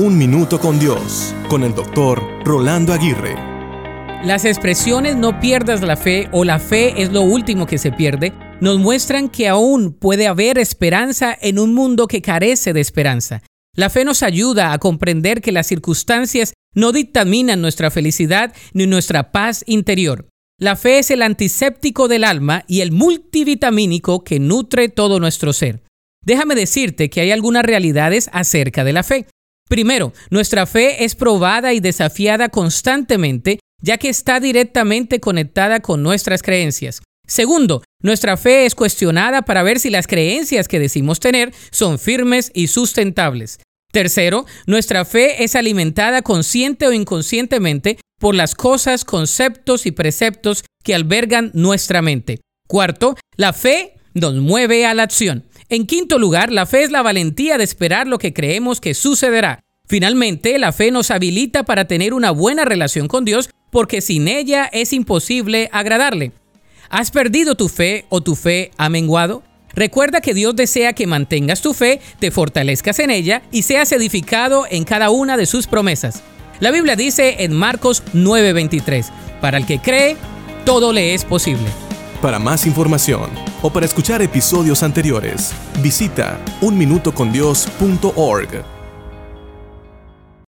Un Minuto con Dios, con el doctor Rolando Aguirre. Las expresiones no pierdas la fe o la fe es lo último que se pierde nos muestran que aún puede haber esperanza en un mundo que carece de esperanza. La fe nos ayuda a comprender que las circunstancias no dictaminan nuestra felicidad ni nuestra paz interior. La fe es el antiséptico del alma y el multivitamínico que nutre todo nuestro ser. Déjame decirte que hay algunas realidades acerca de la fe. Primero, nuestra fe es probada y desafiada constantemente, ya que está directamente conectada con nuestras creencias. Segundo, nuestra fe es cuestionada para ver si las creencias que decimos tener son firmes y sustentables. Tercero, nuestra fe es alimentada consciente o inconscientemente por las cosas, conceptos y preceptos que albergan nuestra mente. Cuarto, la fe nos mueve a la acción. En quinto lugar, la fe es la valentía de esperar lo que creemos que sucederá. Finalmente, la fe nos habilita para tener una buena relación con Dios porque sin ella es imposible agradarle. ¿Has perdido tu fe o tu fe ha menguado? Recuerda que Dios desea que mantengas tu fe, te fortalezcas en ella y seas edificado en cada una de sus promesas. La Biblia dice en Marcos 9:23, para el que cree, todo le es posible. Para más información o para escuchar episodios anteriores, visita unminutocondios.org.